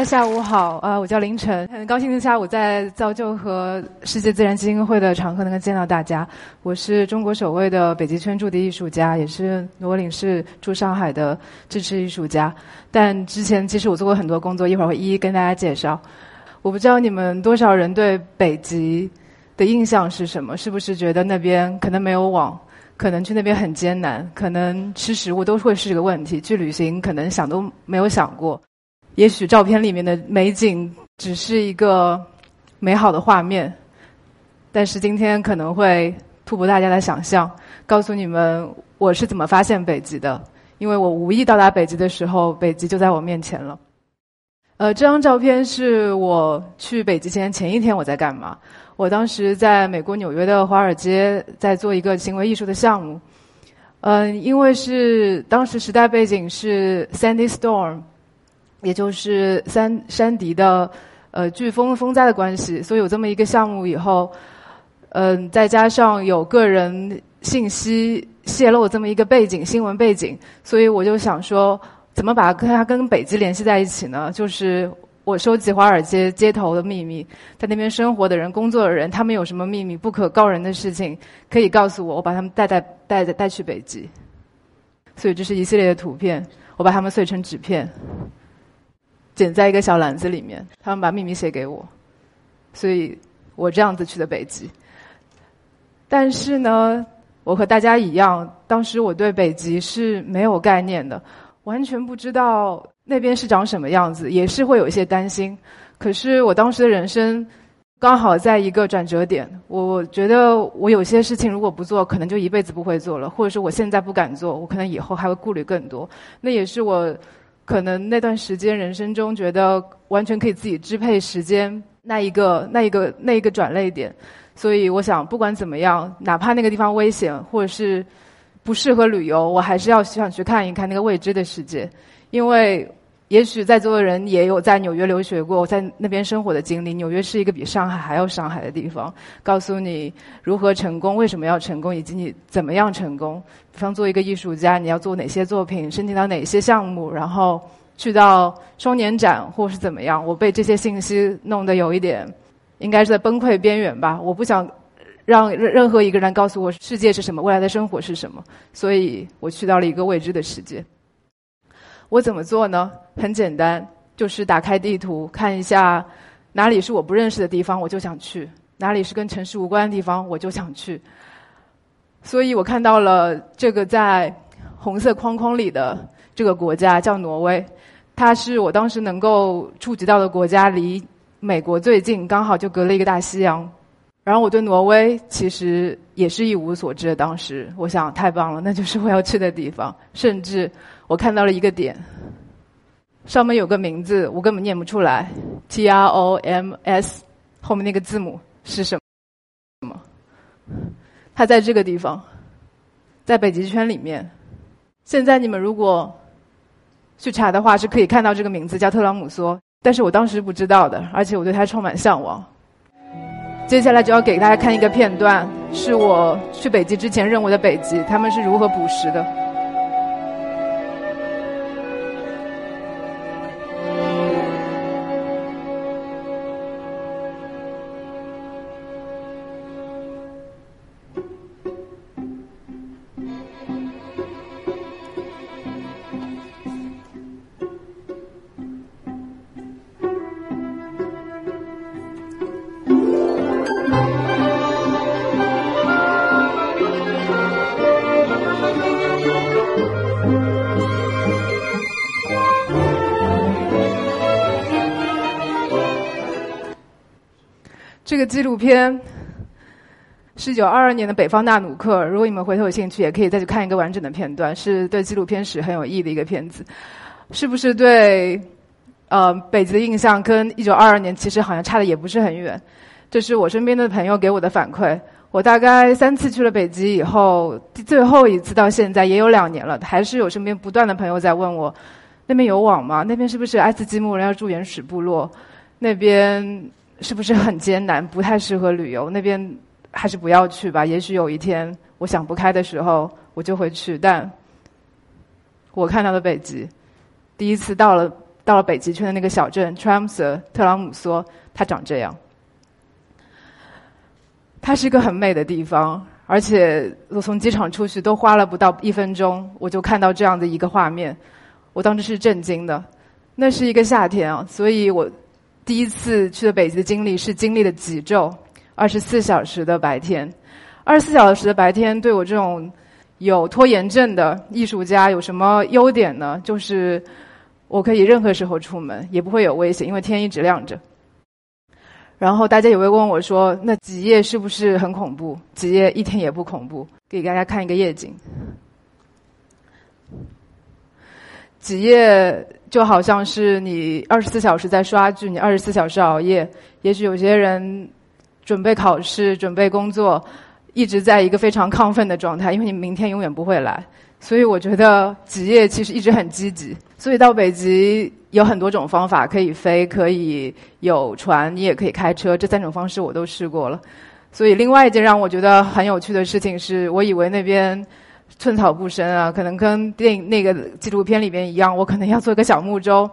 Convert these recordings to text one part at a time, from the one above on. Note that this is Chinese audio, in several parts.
大家下午好，啊，我叫凌晨，很高兴今下午在造就和世界自然基金会的场合能够见到大家。我是中国首位的北极圈驻地艺术家，也是罗领事驻上海的支持艺术家。但之前其实我做过很多工作，一会儿会一一跟大家介绍。我不知道你们多少人对北极的印象是什么？是不是觉得那边可能没有网，可能去那边很艰难，可能吃食物都会是个问题，去旅行可能想都没有想过。也许照片里面的美景只是一个美好的画面，但是今天可能会突破大家的想象，告诉你们我是怎么发现北极的。因为我无意到达北极的时候，北极就在我面前了。呃，这张照片是我去北极前前一天我在干嘛？我当时在美国纽约的华尔街在做一个行为艺术的项目。嗯，因为是当时时代背景是 Sandy Storm，也就是山山迪的呃飓风风灾的关系，所以有这么一个项目以后，嗯，再加上有个人信息泄露这么一个背景新闻背景，所以我就想说。怎么把跟它跟北极联系在一起呢？就是我收集华尔街街头的秘密，在那边生活的人、工作的人，他们有什么秘密、不可告人的事情，可以告诉我，我把他们带带带带去北极。所以这是一系列的图片，我把它们碎成纸片，剪在一个小篮子里面。他们把秘密写给我，所以我这样子去的北极。但是呢，我和大家一样，当时我对北极是没有概念的。完全不知道那边是长什么样子，也是会有一些担心。可是我当时的人生刚好在一个转折点，我觉得我有些事情如果不做，可能就一辈子不会做了，或者是我现在不敢做，我可能以后还会顾虑更多。那也是我可能那段时间人生中觉得完全可以自己支配时间那一个、那一个、那一个转泪点。所以我想，不管怎么样，哪怕那个地方危险，或者是。不适合旅游，我还是要想去看一看那个未知的世界，因为也许在座的人也有在纽约留学过，在那边生活的经历。纽约是一个比上海还要上海的地方，告诉你如何成功，为什么要成功，以及你怎么样成功。比方做一个艺术家，你要做哪些作品，申请到哪些项目，然后去到双年展或是怎么样。我被这些信息弄得有一点，应该是在崩溃边缘吧。我不想。让任任何一个人告诉我世界是什么，未来的生活是什么，所以我去到了一个未知的世界。我怎么做呢？很简单，就是打开地图，看一下哪里是我不认识的地方，我就想去；哪里是跟城市无关的地方，我就想去。所以我看到了这个在红色框框里的这个国家叫挪威，它是我当时能够触及到的国家，离美国最近，刚好就隔了一个大西洋。然后我对挪威其实也是一无所知的。当时我想，太棒了，那就是我要去的地方。甚至我看到了一个点，上面有个名字，我根本念不出来，T R O M S，后面那个字母是什么？什么？它在这个地方，在北极圈里面。现在你们如果去查的话，是可以看到这个名字叫特朗姆梭，但是我当时不知道的，而且我对它充满向往。接下来就要给大家看一个片段，是我去北极之前认为的北极，他们是如何捕食的。这个纪录片是九二二年的北方纳努克。如果你们回头有兴趣，也可以再去看一个完整的片段，是对纪录片史很有意义的一个片子。是不是对呃北极的印象跟一九二二年其实好像差的也不是很远？这是我身边的朋友给我的反馈。我大概三次去了北极以后，最后一次到现在也有两年了，还是有身边不断的朋友在问我：那边有网吗？那边是不是爱斯基摩人要住原始部落？那边？是不是很艰难，不太适合旅游？那边还是不要去吧。也许有一天我想不开的时候，我就会去。但我看到的北极，第一次到了，到了北极圈的那个小镇 t r a m s 特朗姆梭，它长这样。它是一个很美的地方，而且我从机场出去都花了不到一分钟，我就看到这样的一个画面，我当时是震惊的。那是一个夏天啊，所以我第一次去的北极的经历是经历了几昼，二十四小时的白天。二十四小时的白天对我这种有拖延症的艺术家有什么优点呢？就是我可以任何时候出门，也不会有危险，因为天一直亮着。然后大家也会问我说：“那极夜是不是很恐怖？”极夜一天也不恐怖。给大家看一个夜景。极夜就好像是你二十四小时在刷剧，你二十四小时熬夜。也许有些人准备考试、准备工作，一直在一个非常亢奋的状态，因为你明天永远不会来。所以我觉得极夜其实一直很积极。所以到北极。有很多种方法可以飞，可以有船，你也可以开车，这三种方式我都试过了。所以，另外一件让我觉得很有趣的事情是，我以为那边寸草不生啊，可能跟电影那个纪录片里面一样，我可能要坐个小木舟，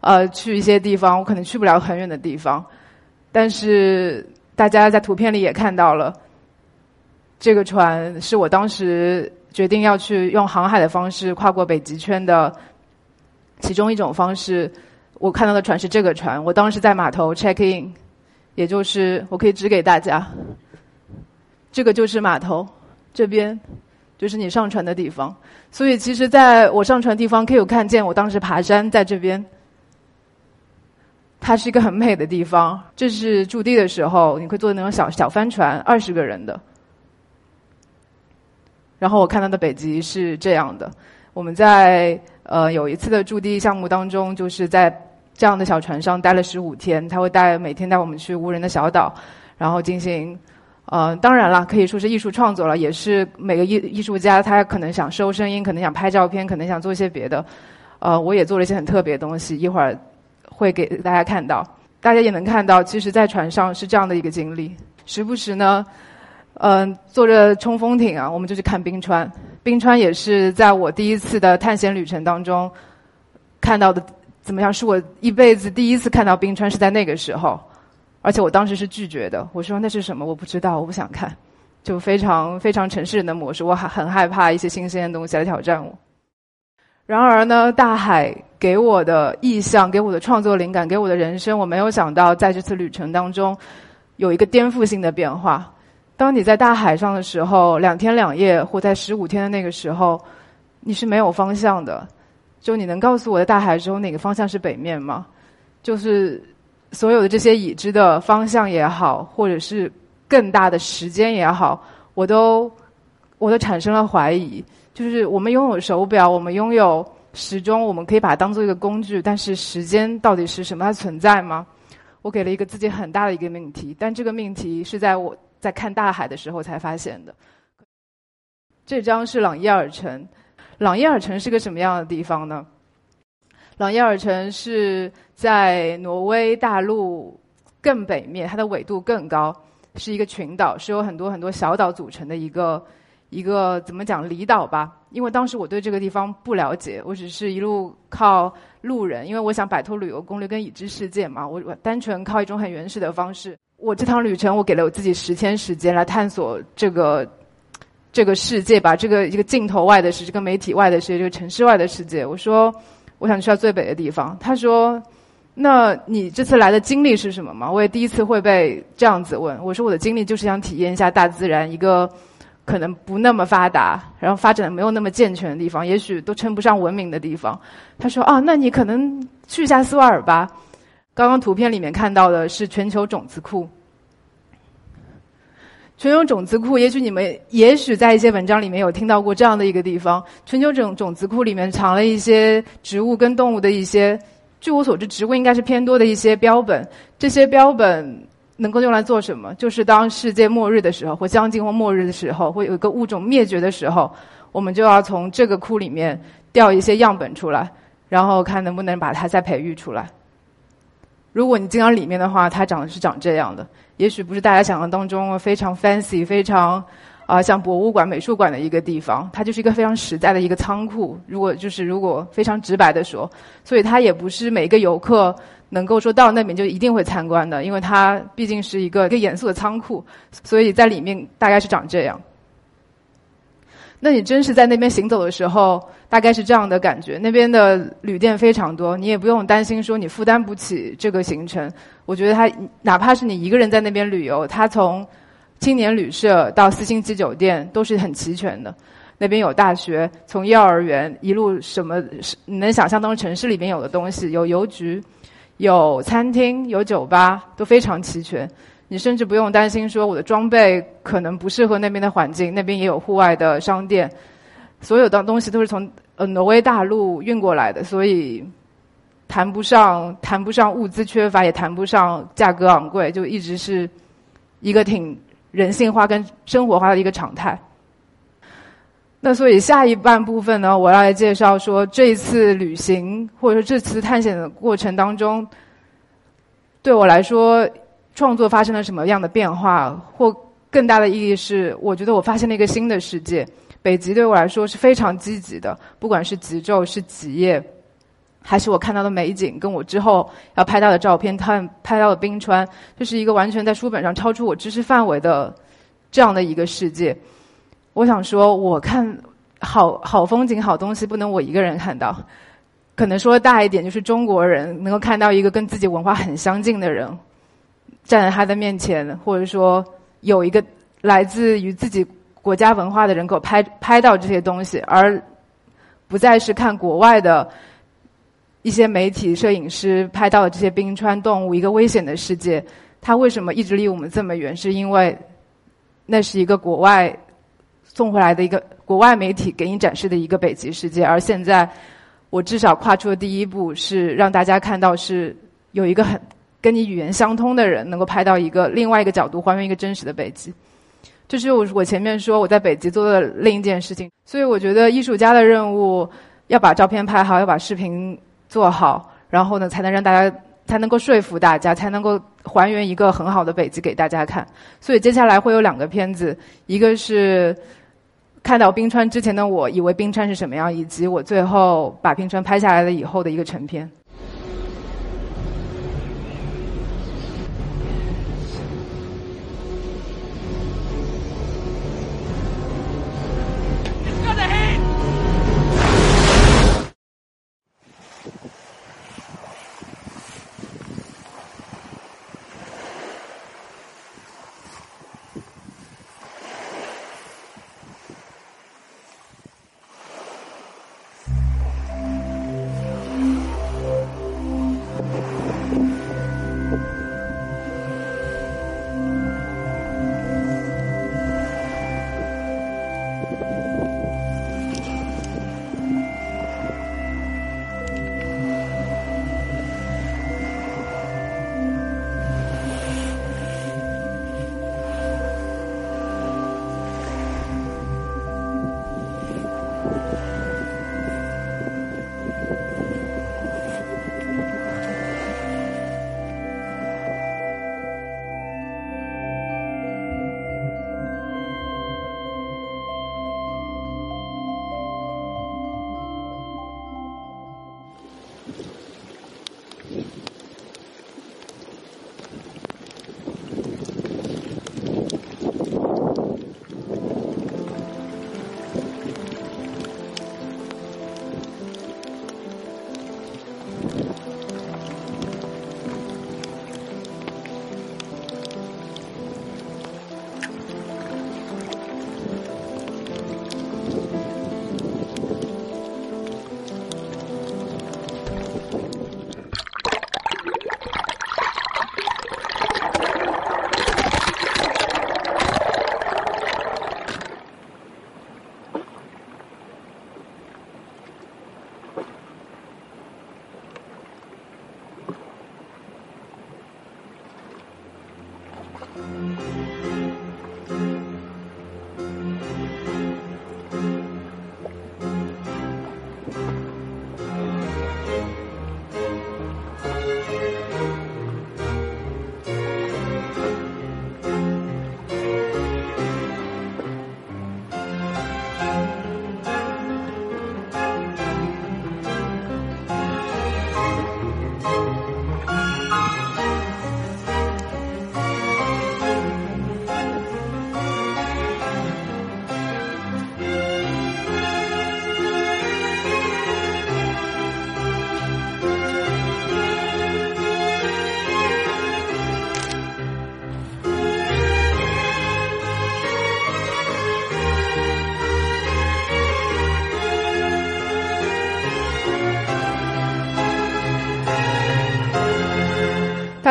呃，去一些地方，我可能去不了很远的地方。但是，大家在图片里也看到了，这个船是我当时决定要去用航海的方式跨过北极圈的。其中一种方式，我看到的船是这个船。我当时在码头 check in，也就是我可以指给大家，这个就是码头，这边就是你上船的地方。所以其实在我上船地方可以有看见，我当时爬山在这边，它是一个很美的地方。这是驻地的时候，你会坐那种小小帆船，二十个人的。然后我看到的北极是这样的，我们在。呃，有一次的驻地项目当中，就是在这样的小船上待了十五天。他会带每天带我们去无人的小岛，然后进行呃，当然了，可以说是艺术创作了，也是每个艺艺术家他可能想收声音，可能想拍照片，可能想做一些别的。呃，我也做了一些很特别的东西，一会儿会给大家看到。大家也能看到，其实，在船上是这样的一个经历。时不时呢，嗯，坐着冲锋艇啊，我们就去看冰川。冰川也是在我第一次的探险旅程当中看到的，怎么样？是我一辈子第一次看到冰川，是在那个时候，而且我当时是拒绝的。我说那是什么？我不知道，我不想看，就非常非常城市人的模式。我还很害怕一些新鲜的东西来挑战我。然而呢，大海给我的意象，给我的创作灵感，给我的人生，我没有想到在这次旅程当中有一个颠覆性的变化。当你在大海上的时候，两天两夜或在十五天的那个时候，你是没有方向的。就你能告诉我在大海中哪个方向是北面吗？就是所有的这些已知的方向也好，或者是更大的时间也好，我都我都产生了怀疑。就是我们拥有手表，我们拥有时钟，我们可以把它当做一个工具，但是时间到底是什么？它存在吗？我给了一个自己很大的一个命题，但这个命题是在我。在看大海的时候才发现的。这张是朗伊尔城，朗伊尔城是个什么样的地方呢？朗耶尔城是在挪威大陆更北面，它的纬度更高，是一个群岛，是由很多很多小岛组成的一个一个怎么讲离岛吧？因为当时我对这个地方不了解，我只是一路靠路人，因为我想摆脱旅游攻略跟已知世界嘛，我我单纯靠一种很原始的方式。我这趟旅程，我给了我自己十天时间来探索这个这个世界吧，这个一个镜头外的是这个媒体外的世界，这个城市外的世界。我说，我想去到最北的地方。他说，那你这次来的经历是什么吗？我也第一次会被这样子问。我说，我的经历就是想体验一下大自然一个可能不那么发达，然后发展的没有那么健全的地方，也许都称不上文明的地方。他说，啊，那你可能去一下斯瓦尔巴。刚刚图片里面看到的是全球种子库。全球种子库，也许你们也许在一些文章里面有听到过这样的一个地方。全球种种子库里面藏了一些植物跟动物的一些，据我所知，植物应该是偏多的一些标本。这些标本能够用来做什么？就是当世界末日的时候，或将近或末日的时候，会有一个物种灭绝的时候，我们就要从这个库里面调一些样本出来，然后看能不能把它再培育出来。如果你进到里面的话，它长得是长这样的。也许不是大家想象当中非常 fancy、非常啊，像博物馆、美术馆的一个地方，它就是一个非常实在的一个仓库。如果就是如果非常直白的说，所以它也不是每一个游客能够说到那边就一定会参观的，因为它毕竟是一个一个严肃的仓库，所以在里面大概是长这样。那你真是在那边行走的时候，大概是这样的感觉。那边的旅店非常多，你也不用担心说你负担不起这个行程。我觉得它哪怕是你一个人在那边旅游，它从青年旅社到四星级酒店都是很齐全的。那边有大学，从幼儿园一路什么你能想象当中城市里面有的东西，有邮局，有餐厅，有酒吧，都非常齐全。你甚至不用担心说我的装备可能不适合那边的环境，那边也有户外的商店，所有的东西都是从呃挪威大陆运过来的，所以谈不上谈不上物资缺乏，也谈不上价格昂贵，就一直是一个挺人性化跟生活化的一个常态。那所以下一半部分呢，我要来介绍说这一次旅行或者说这次探险的过程当中，对我来说。创作发生了什么样的变化？或更大的意义是，我觉得我发现了一个新的世界。北极对我来说是非常积极的，不管是极昼、是极夜，还是我看到的美景，跟我之后要拍到的照片、看拍到的冰川，这是一个完全在书本上超出我知识范围的这样的一个世界。我想说，我看好好风景、好东西，不能我一个人看到。可能说大一点，就是中国人能够看到一个跟自己文化很相近的人。站在他的面前，或者说有一个来自于自己国家文化的人，给我拍拍到这些东西，而不再是看国外的一些媒体摄影师拍到的这些冰川动物，一个危险的世界。他为什么一直离我们这么远？是因为那是一个国外送回来的一个国外媒体给你展示的一个北极世界。而现在，我至少跨出的第一步是让大家看到是有一个很。跟你语言相通的人，能够拍到一个另外一个角度，还原一个真实的北极。就是我我前面说我在北极做的另一件事情。所以我觉得艺术家的任务要把照片拍好，要把视频做好，然后呢，才能让大家才能够说服大家，才能够还原一个很好的北极给大家看。所以接下来会有两个片子，一个是看到冰川之前的我以为冰川是什么样，以及我最后把冰川拍下来了以后的一个成片。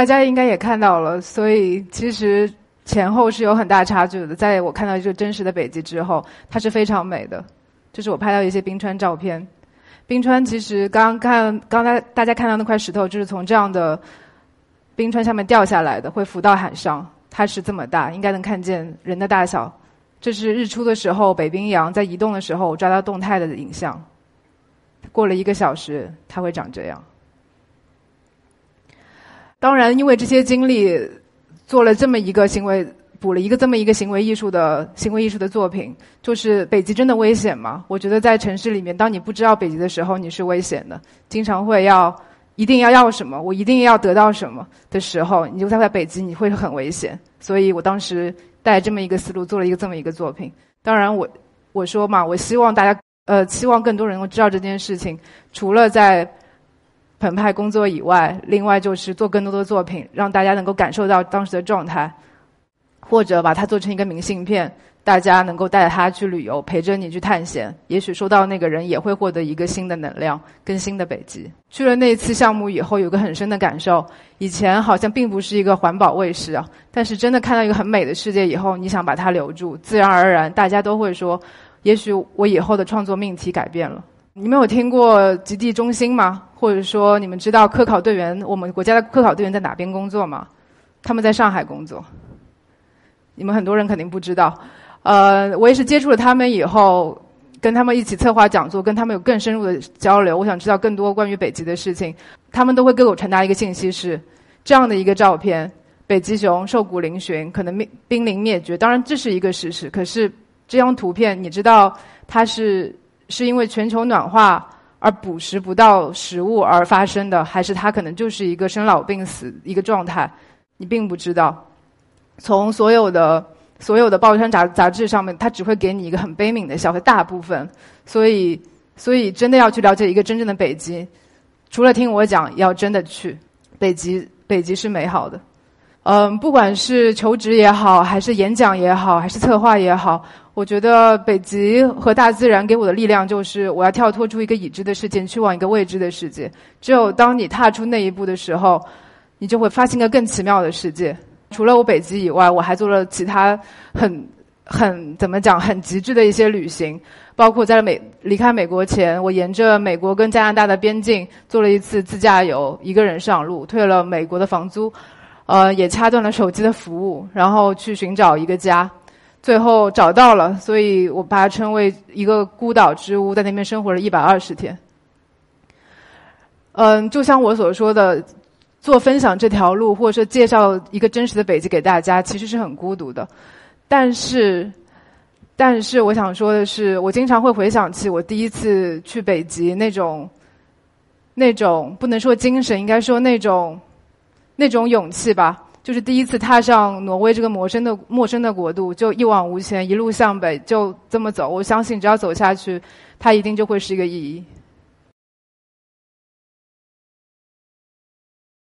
大家应该也看到了，所以其实前后是有很大差距的。在我看到这个真实的北极之后，它是非常美的。这是我拍到一些冰川照片。冰川其实刚看刚才大家看到那块石头，就是从这样的冰川下面掉下来的，会浮到海上。它是这么大，应该能看见人的大小。这是日出的时候，北冰洋在移动的时候，我抓到动态的影像。过了一个小时，它会长这样。当然，因为这些经历，做了这么一个行为，补了一个这么一个行为艺术的行为艺术的作品，就是北极真的危险吗？我觉得在城市里面，当你不知道北极的时候，你是危险的。经常会要一定要要什么，我一定要得到什么的时候，你就在北极，你会很危险。所以我当时带这么一个思路，做了一个这么一个作品。当然，我我说嘛，我希望大家呃，希望更多人能够知道这件事情，除了在。澎湃工作以外，另外就是做更多的作品，让大家能够感受到当时的状态，或者把它做成一个明信片，大家能够带着它去旅游，陪着你去探险。也许收到那个人也会获得一个新的能量，更新的北极。去了那一次项目以后，有个很深的感受：以前好像并不是一个环保卫士啊，但是真的看到一个很美的世界以后，你想把它留住，自然而然大家都会说：也许我以后的创作命题改变了。你们有听过极地中心吗？或者说，你们知道科考队员我们国家的科考队员在哪边工作吗？他们在上海工作。你们很多人肯定不知道。呃，我也是接触了他们以后，跟他们一起策划讲座，跟他们有更深入的交流。我想知道更多关于北极的事情。他们都会给我传达一个信息：是这样的一个照片，北极熊瘦骨嶙峋，可能灭濒临灭绝。当然，这是一个事实。可是这张图片，你知道它是？是因为全球暖化而捕食不到食物而发生的，还是它可能就是一个生老病死一个状态？你并不知道。从所有的所有的报刊杂杂志上面，它只会给你一个很悲悯的小和大部分。所以，所以真的要去了解一个真正的北极，除了听我讲，要真的去北极。北极是美好的。嗯，不管是求职也好，还是演讲也好，还是策划也好。我觉得北极和大自然给我的力量就是，我要跳脱出一个已知的世界，去往一个未知的世界。只有当你踏出那一步的时候，你就会发现一个更奇妙的世界。除了我北极以外，我还做了其他很很怎么讲很极致的一些旅行，包括在美离开美国前，我沿着美国跟加拿大的边境做了一次自驾游，一个人上路，退了美国的房租，呃，也掐断了手机的服务，然后去寻找一个家。最后找到了，所以我把它称为一个孤岛之屋，在那边生活了一百二十天。嗯，就像我所说的，做分享这条路，或者说介绍一个真实的北极给大家，其实是很孤独的。但是，但是我想说的是，我经常会回想起我第一次去北极那种，那种不能说精神，应该说那种，那种勇气吧。就是第一次踏上挪威这个陌生的陌生的国度，就一往无前，一路向北，就这么走。我相信，只要走下去，它一定就会是一个意义。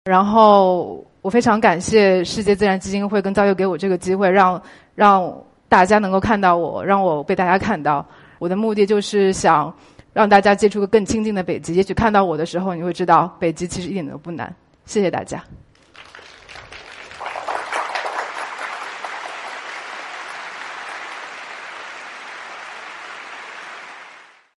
然后，我非常感谢世界自然基金会跟造就给我这个机会，让让大家能够看到我，让我被大家看到。我的目的就是想让大家接触个更亲近的北极。也许看到我的时候，你会知道北极其实一点都不难。谢谢大家。